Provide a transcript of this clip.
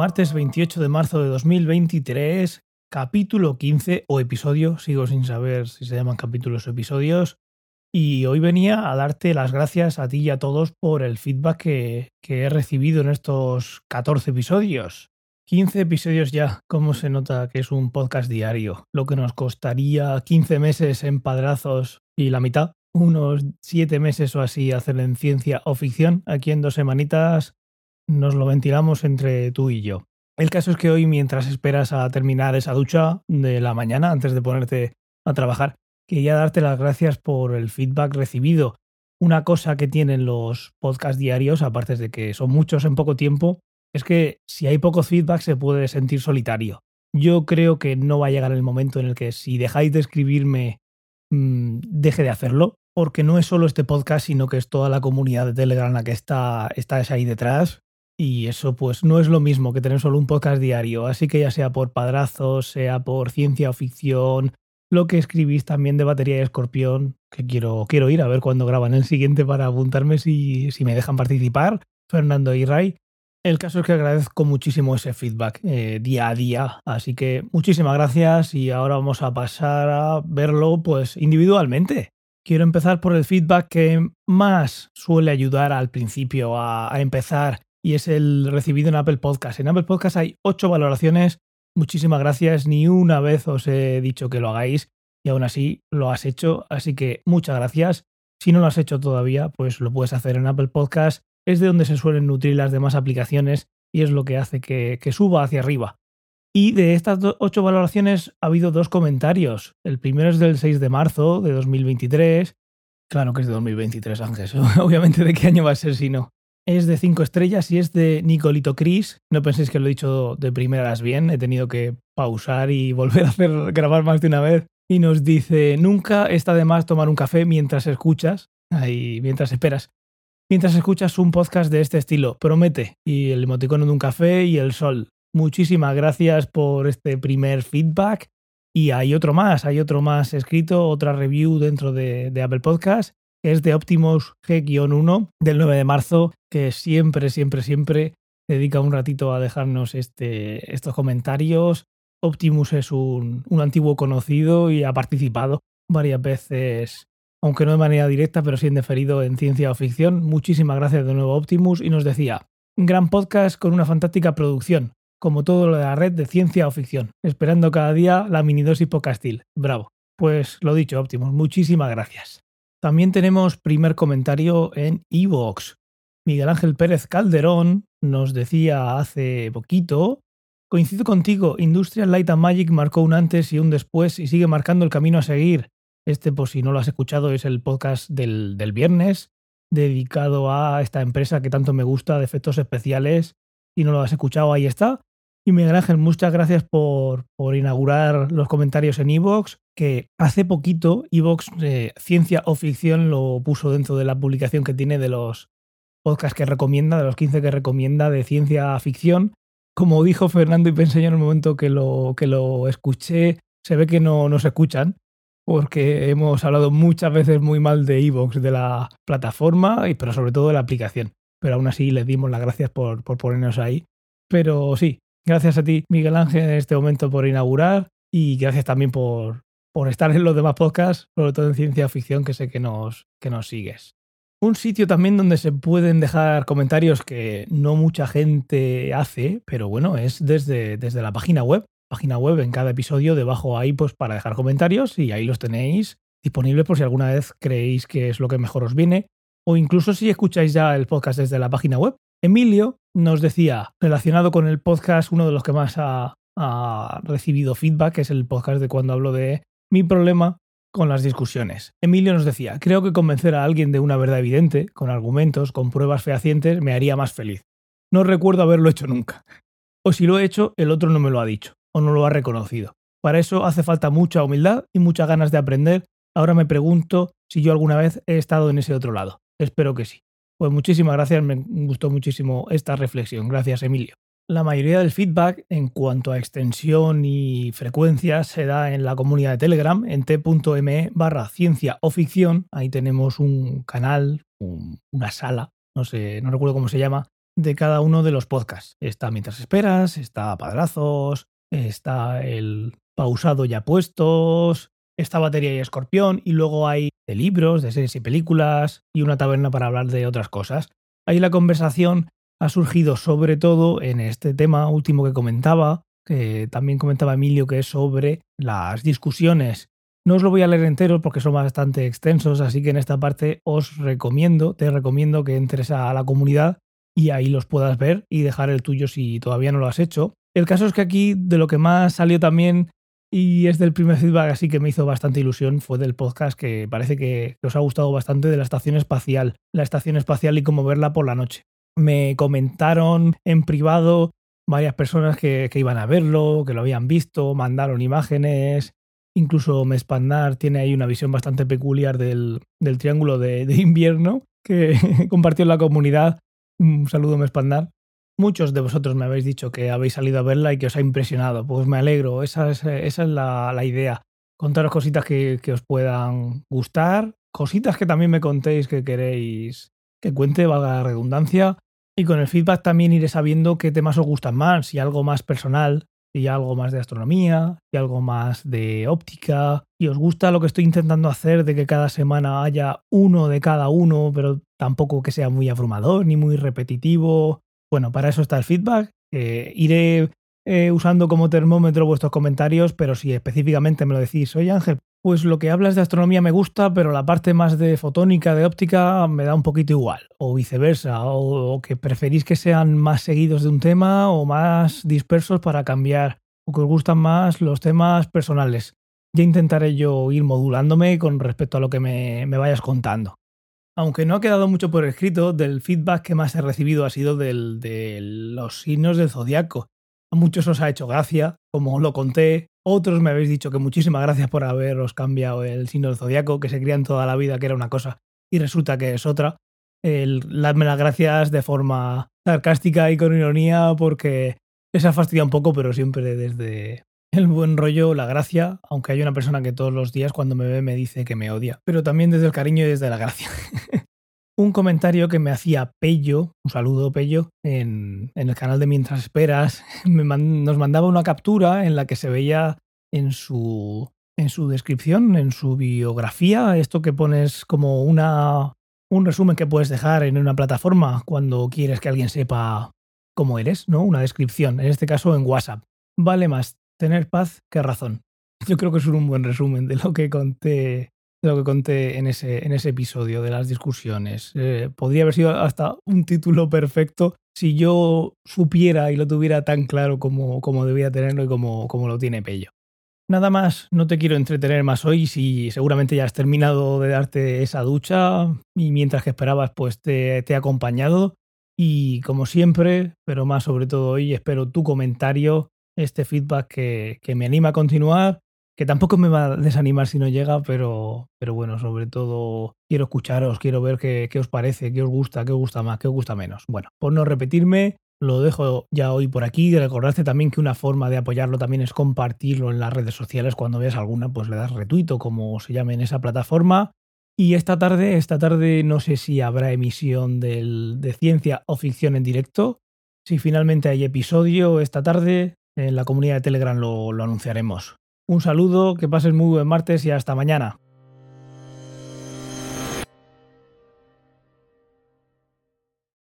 martes 28 de marzo de 2023, capítulo 15 o episodio, sigo sin saber si se llaman capítulos o episodios, y hoy venía a darte las gracias a ti y a todos por el feedback que, he recibido en estos 14 episodios. 15 episodios ya, ¿cómo se nota que es un podcast diario? Lo que nos costaría 15 meses en padrazos y la mitad, unos 7 meses o así hacer en ciencia o ficción, aquí en dos semanitas nos lo ventilamos entre tú y yo. El caso es que hoy, mientras esperas a terminar esa ducha de la mañana antes de ponerte a trabajar, quería darte las gracias por el feedback recibido. Una cosa que tienen los podcasts diarios, aparte de que son muchos en poco tiempo, es que si hay poco feedback se puede sentir solitario. Yo creo que no va a llegar el momento en el que si dejáis de escribirme mmm, deje de hacerlo, porque no es solo este podcast, sino que es toda la comunidad de Telegram la que está, está ahí detrás. Y eso pues no es lo mismo que tener solo un podcast diario, así que ya sea por padrazos, sea por ciencia o ficción, lo que escribís también de batería y escorpión, que quiero, quiero ir a ver cuándo graban el siguiente para apuntarme si, si me dejan participar, Fernando y Ray. El caso es que agradezco muchísimo ese feedback eh, día a día, así que muchísimas gracias y ahora vamos a pasar a verlo pues individualmente. Quiero empezar por el feedback que más suele ayudar al principio a, a empezar y es el recibido en Apple Podcast. En Apple Podcast hay ocho valoraciones. Muchísimas gracias. Ni una vez os he dicho que lo hagáis y aún así lo has hecho. Así que muchas gracias. Si no lo has hecho todavía, pues lo puedes hacer en Apple Podcast. Es de donde se suelen nutrir las demás aplicaciones y es lo que hace que, que suba hacia arriba. Y de estas ocho valoraciones ha habido dos comentarios. El primero es del 6 de marzo de 2023. Claro que es de 2023, Ángel. Obviamente, ¿de qué año va a ser si no? Es de 5 estrellas y es de Nicolito Cris. No penséis que lo he dicho de primeras bien, he tenido que pausar y volver a hacer grabar más de una vez. Y nos dice, nunca está de más tomar un café mientras escuchas, ahí, mientras esperas, mientras escuchas un podcast de este estilo, promete. Y el emoticono de un café y el sol. Muchísimas gracias por este primer feedback. Y hay otro más, hay otro más escrito, otra review dentro de, de Apple Podcast es de Optimus G-1 del 9 de marzo, que siempre, siempre, siempre dedica un ratito a dejarnos este, estos comentarios. Optimus es un, un antiguo conocido y ha participado varias veces, aunque no de manera directa, pero sí en deferido en ciencia o ficción. Muchísimas gracias de nuevo Optimus y nos decía, gran podcast con una fantástica producción, como todo lo de la red de ciencia o ficción, esperando cada día la minidosis podcastil. Bravo. Pues lo dicho, Optimus, muchísimas gracias. También tenemos primer comentario en Evox. Miguel Ángel Pérez Calderón nos decía hace poquito, coincido contigo, Industrial Light and Magic marcó un antes y un después y sigue marcando el camino a seguir. Este, por si no lo has escuchado, es el podcast del, del viernes, dedicado a esta empresa que tanto me gusta de efectos especiales. Si no lo has escuchado, ahí está. Y Miguel Ángel, muchas gracias por, por inaugurar los comentarios en Evox, que hace poquito Evox eh, Ciencia o Ficción lo puso dentro de la publicación que tiene de los podcasts que recomienda, de los 15 que recomienda de ciencia ficción. Como dijo Fernando y pensé yo en el momento que lo, que lo escuché, se ve que no nos escuchan, porque hemos hablado muchas veces muy mal de Evox, de la plataforma, pero sobre todo de la aplicación. Pero aún así les dimos las gracias por, por ponernos ahí. Pero sí, Gracias a ti, Miguel Ángel, en este momento por inaugurar y gracias también por, por estar en los demás podcasts, sobre todo en ciencia ficción, que sé que nos, que nos sigues. Un sitio también donde se pueden dejar comentarios que no mucha gente hace, pero bueno, es desde, desde la página web. Página web en cada episodio, debajo ahí, pues para dejar comentarios y ahí los tenéis disponibles por si alguna vez creéis que es lo que mejor os viene. O incluso si escucháis ya el podcast desde la página web, Emilio nos decía, relacionado con el podcast, uno de los que más ha recibido feedback, es el podcast de cuando hablo de mi problema con las discusiones. Emilio nos decía, creo que convencer a alguien de una verdad evidente, con argumentos, con pruebas fehacientes, me haría más feliz. No recuerdo haberlo hecho nunca. O si lo he hecho, el otro no me lo ha dicho, o no lo ha reconocido. Para eso hace falta mucha humildad y muchas ganas de aprender. Ahora me pregunto si yo alguna vez he estado en ese otro lado. Espero que sí. Pues muchísimas gracias, me gustó muchísimo esta reflexión. Gracias, Emilio. La mayoría del feedback en cuanto a extensión y frecuencia se da en la comunidad de Telegram, en t.me barra ciencia o ficción. Ahí tenemos un canal, un, una sala, no sé, no recuerdo cómo se llama, de cada uno de los podcasts. Está Mientras Esperas, está Padrazos, está el Pausado ya puestos, está Batería y Escorpión, y luego hay de libros, de series y películas, y una taberna para hablar de otras cosas. Ahí la conversación ha surgido sobre todo en este tema último que comentaba, que también comentaba Emilio, que es sobre las discusiones. No os lo voy a leer entero porque son bastante extensos, así que en esta parte os recomiendo, te recomiendo que entres a la comunidad y ahí los puedas ver y dejar el tuyo si todavía no lo has hecho. El caso es que aquí de lo que más salió también y es del primer feedback así que me hizo bastante ilusión fue del podcast que parece que, os ha gustado bastante de la estación espacial, la estación espacial y cómo verla por la noche. Me comentaron en privado varias personas que, iban a verlo, que lo habían visto, mandaron imágenes. Incluso Mespandar tiene ahí una visión bastante peculiar del, triángulo de, invierno que compartió en la comunidad. Un saludo, Mespandar. Muchos de vosotros me habéis dicho que habéis salido a verla y que os ha impresionado. Pues me alegro, esa es, esa es la, idea. Contaros cositas que, que os puedan gustar, cositas que también me contéis que queréis que cuente, valga la redundancia. Y con el feedback también iré sabiendo qué temas os gustan más, si algo más personal, si algo más de astronomía, si algo más de óptica, si os gusta lo que estoy intentando hacer de que cada semana haya uno de cada uno, pero tampoco que sea muy abrumador ni muy repetitivo. Bueno, para eso está el feedback. Iré eh, usando como termómetro vuestros comentarios, pero si específicamente me lo decís, oye Ángel, pues lo que hablas de astronomía me gusta, pero la parte más de fotónica, de óptica, me da un poquito igual, o viceversa, o, que preferís que sean más seguidos de un tema o más dispersos para cambiar, o que os gustan más los temas personales. Ya intentaré yo ir modulándome con respecto a lo que me, vayas contando. Aunque no ha quedado mucho por escrito, del feedback que más he recibido ha sido del, de los signos del zodiaco. A muchos os ha hecho gracia, como lo conté, otros me habéis dicho que muchísimas gracias por haberos cambiado el signo del zodiaco, que se creían toda la vida que era una cosa y resulta que es otra. El, las gracias de forma sarcástica y con ironía porque les ha fastidiado un poco, pero siempre desde el buen rollo, la gracia, aunque hay una persona que todos los días cuando me ve me dice que me odia, pero también desde el cariño y desde la gracia. un comentario que me hacía Pello, un saludo Pello, en, el canal de Mientras Esperas, nos mandaba una captura en la que se veía en su, en su descripción, en su biografía, esto que pones como una, un resumen que puedes dejar en una plataforma cuando quieres que alguien sepa cómo eres, ¿no? Una descripción, en este caso en WhatsApp. Vale más tener paz que razón. Yo creo que es un buen resumen de lo que conté lo que conté en ese, en ese episodio de las discusiones. Eh, podría haber sido hasta un título perfecto si yo supiera y lo tuviera tan claro como, como debía tenerlo y como, como lo tiene Pello. Nada más, no te quiero entretener más hoy, si seguramente ya has terminado de darte esa ducha y mientras que esperabas pues te, te he acompañado y como siempre, pero más sobre todo hoy, espero tu comentario, este feedback que, que me anima a continuar que tampoco me va a desanimar si no llega, pero, pero bueno, sobre todo quiero escucharos, quiero ver qué, os parece, qué os gusta, qué os gusta más, qué os gusta menos. Bueno, por no repetirme, lo dejo ya hoy por aquí. Recordarte también que una forma de apoyarlo también es compartirlo en las redes sociales. Cuando veas alguna, pues le das retuito, como se llame en esa plataforma. Y esta tarde, esta tarde no sé si habrá emisión del, de ciencia o ficción en directo. Si finalmente hay episodio esta tarde, en la comunidad de Telegram lo anunciaremos. Un saludo, que pases muy buen martes y hasta mañana.